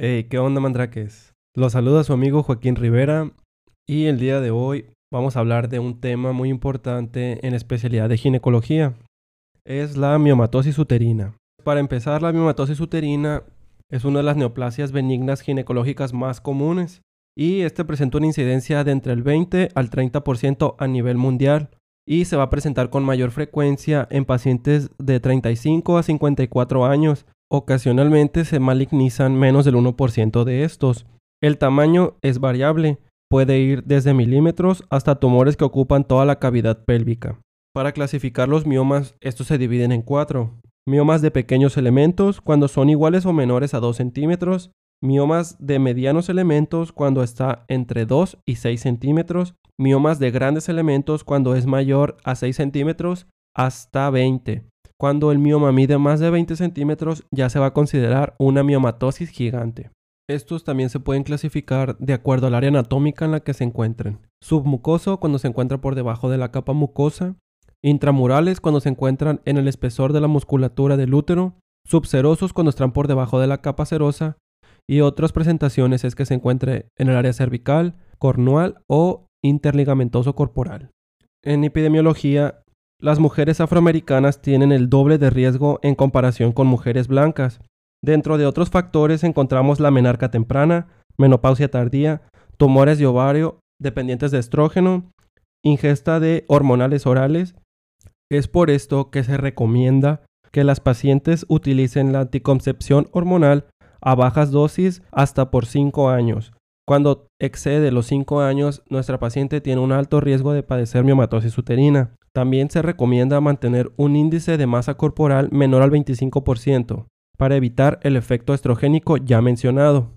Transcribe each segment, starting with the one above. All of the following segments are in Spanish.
Hey, ¿qué onda, mandraques? Los saluda su amigo Joaquín Rivera y el día de hoy vamos a hablar de un tema muy importante en especialidad de ginecología. Es la miomatosis uterina. Para empezar, la miomatosis uterina es una de las neoplasias benignas ginecológicas más comunes y este presenta una incidencia de entre el 20 al 30% a nivel mundial y se va a presentar con mayor frecuencia en pacientes de 35 a 54 años. Ocasionalmente se malignizan menos del 1% de estos. El tamaño es variable, puede ir desde milímetros hasta tumores que ocupan toda la cavidad pélvica. Para clasificar los miomas, estos se dividen en cuatro. Miomas de pequeños elementos cuando son iguales o menores a 2 centímetros. Miomas de medianos elementos cuando está entre 2 y 6 centímetros. Miomas de grandes elementos cuando es mayor a 6 centímetros hasta 20. Cuando el mioma mide más de 20 centímetros ya se va a considerar una miomatosis gigante. Estos también se pueden clasificar de acuerdo al área anatómica en la que se encuentren. Submucoso cuando se encuentra por debajo de la capa mucosa. Intramurales cuando se encuentran en el espesor de la musculatura del útero. Subserosos cuando están por debajo de la capa serosa. Y otras presentaciones es que se encuentre en el área cervical, cornual o interligamentoso corporal. En epidemiología, las mujeres afroamericanas tienen el doble de riesgo en comparación con mujeres blancas. Dentro de otros factores encontramos la menarca temprana, menopausia tardía, tumores de ovario dependientes de estrógeno, ingesta de hormonales orales. Es por esto que se recomienda que las pacientes utilicen la anticoncepción hormonal a bajas dosis hasta por 5 años. Cuando excede los 5 años, nuestra paciente tiene un alto riesgo de padecer miomatosis uterina. También se recomienda mantener un índice de masa corporal menor al 25% para evitar el efecto estrogénico ya mencionado.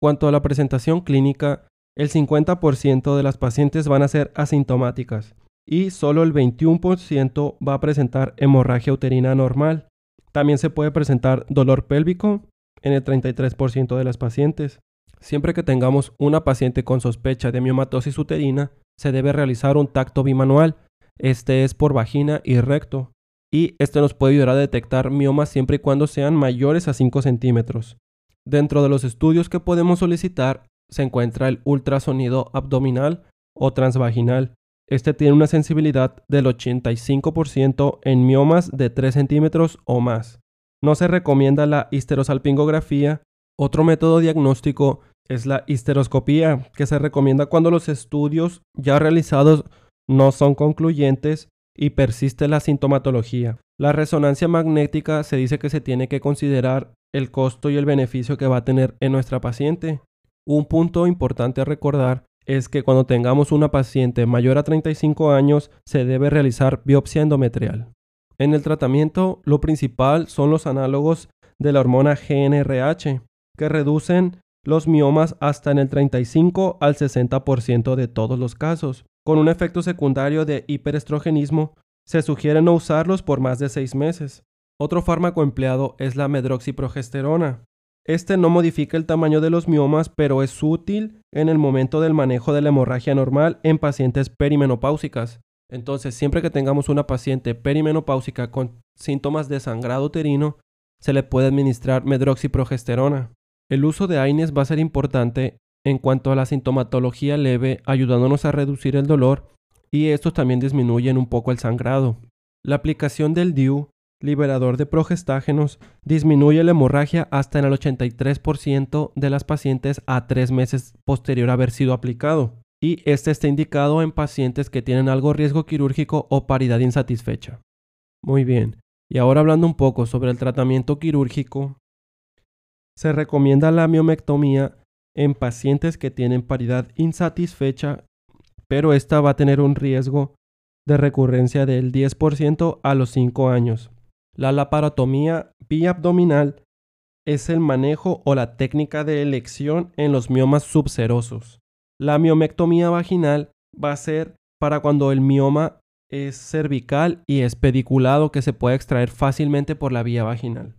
Cuanto a la presentación clínica, el 50% de las pacientes van a ser asintomáticas y solo el 21% va a presentar hemorragia uterina normal. También se puede presentar dolor pélvico en el 33% de las pacientes. Siempre que tengamos una paciente con sospecha de miomatosis uterina, se debe realizar un tacto bimanual. Este es por vagina y recto y este nos puede ayudar a detectar miomas siempre y cuando sean mayores a 5 centímetros. Dentro de los estudios que podemos solicitar se encuentra el ultrasonido abdominal o transvaginal. Este tiene una sensibilidad del 85% en miomas de 3 centímetros o más. No se recomienda la histerosalpingografía. Otro método diagnóstico es la histeroscopía, que se recomienda cuando los estudios ya realizados no son concluyentes y persiste la sintomatología. La resonancia magnética se dice que se tiene que considerar el costo y el beneficio que va a tener en nuestra paciente. Un punto importante a recordar es que cuando tengamos una paciente mayor a 35 años se debe realizar biopsia endometrial. En el tratamiento lo principal son los análogos de la hormona GNRH, que reducen los miomas hasta en el 35 al 60% de todos los casos. Con un efecto secundario de hiperestrogenismo, se sugiere no usarlos por más de seis meses. Otro fármaco empleado es la medroxiprogesterona. Este no modifica el tamaño de los miomas, pero es útil en el momento del manejo de la hemorragia normal en pacientes perimenopáusicas. Entonces, siempre que tengamos una paciente perimenopáusica con síntomas de sangrado uterino, se le puede administrar medroxiprogesterona. El uso de AINES va a ser importante en cuanto a la sintomatología leve, ayudándonos a reducir el dolor y estos también disminuyen un poco el sangrado. La aplicación del DIU, liberador de progestágenos, disminuye la hemorragia hasta en el 83% de las pacientes a tres meses posterior a haber sido aplicado. Y este está indicado en pacientes que tienen algo riesgo quirúrgico o paridad insatisfecha. Muy bien, y ahora hablando un poco sobre el tratamiento quirúrgico, se recomienda la miomectomía en pacientes que tienen paridad insatisfecha, pero esta va a tener un riesgo de recurrencia del 10% a los 5 años. La laparotomía biabdominal es el manejo o la técnica de elección en los miomas subserosos. La miomectomía vaginal va a ser para cuando el mioma es cervical y es pediculado que se puede extraer fácilmente por la vía vaginal.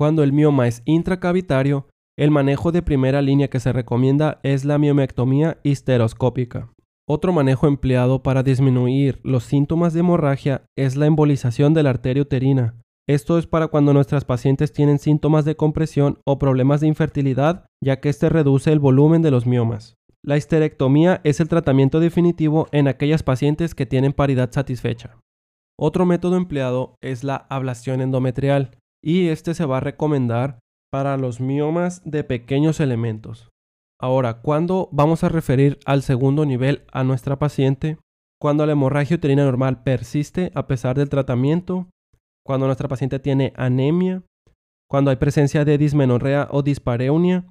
Cuando el mioma es intracavitario, el manejo de primera línea que se recomienda es la miomectomía histeroscópica. Otro manejo empleado para disminuir los síntomas de hemorragia es la embolización de la arteria uterina. Esto es para cuando nuestras pacientes tienen síntomas de compresión o problemas de infertilidad, ya que este reduce el volumen de los miomas. La histerectomía es el tratamiento definitivo en aquellas pacientes que tienen paridad satisfecha. Otro método empleado es la ablación endometrial y este se va a recomendar para los miomas de pequeños elementos. Ahora, ¿cuándo vamos a referir al segundo nivel a nuestra paciente? Cuando la hemorragia uterina normal persiste a pesar del tratamiento, cuando nuestra paciente tiene anemia, cuando hay presencia de dismenorrea o dispareunia,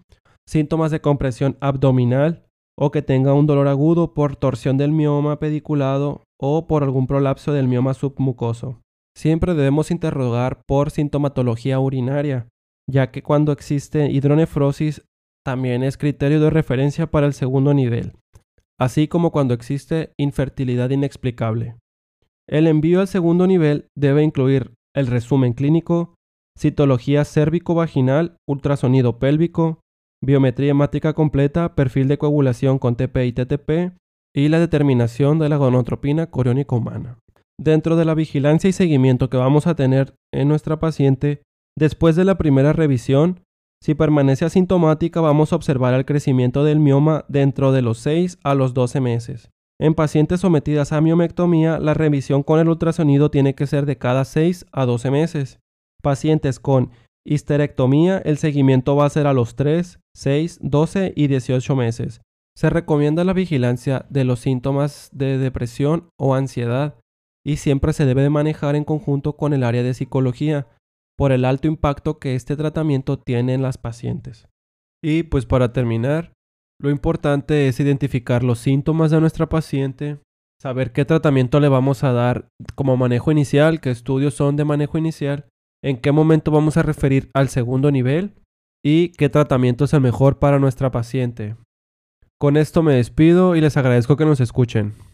síntomas de compresión abdominal o que tenga un dolor agudo por torsión del mioma pediculado o por algún prolapso del mioma submucoso. Siempre debemos interrogar por sintomatología urinaria, ya que cuando existe hidronefrosis también es criterio de referencia para el segundo nivel, así como cuando existe infertilidad inexplicable. El envío al segundo nivel debe incluir el resumen clínico, citología cérvico-vaginal, ultrasonido pélvico, biometría hemática completa, perfil de coagulación con TP y TTP y la determinación de la gonotropina coriónica humana. Dentro de la vigilancia y seguimiento que vamos a tener en nuestra paciente, después de la primera revisión, si permanece asintomática vamos a observar el crecimiento del mioma dentro de los 6 a los 12 meses. En pacientes sometidas a miomectomía, la revisión con el ultrasonido tiene que ser de cada 6 a 12 meses. Pacientes con histerectomía, el seguimiento va a ser a los 3, 6, 12 y 18 meses. Se recomienda la vigilancia de los síntomas de depresión o ansiedad y siempre se debe de manejar en conjunto con el área de psicología por el alto impacto que este tratamiento tiene en las pacientes. Y pues para terminar, lo importante es identificar los síntomas de nuestra paciente, saber qué tratamiento le vamos a dar como manejo inicial, qué estudios son de manejo inicial, en qué momento vamos a referir al segundo nivel y qué tratamiento es el mejor para nuestra paciente. Con esto me despido y les agradezco que nos escuchen.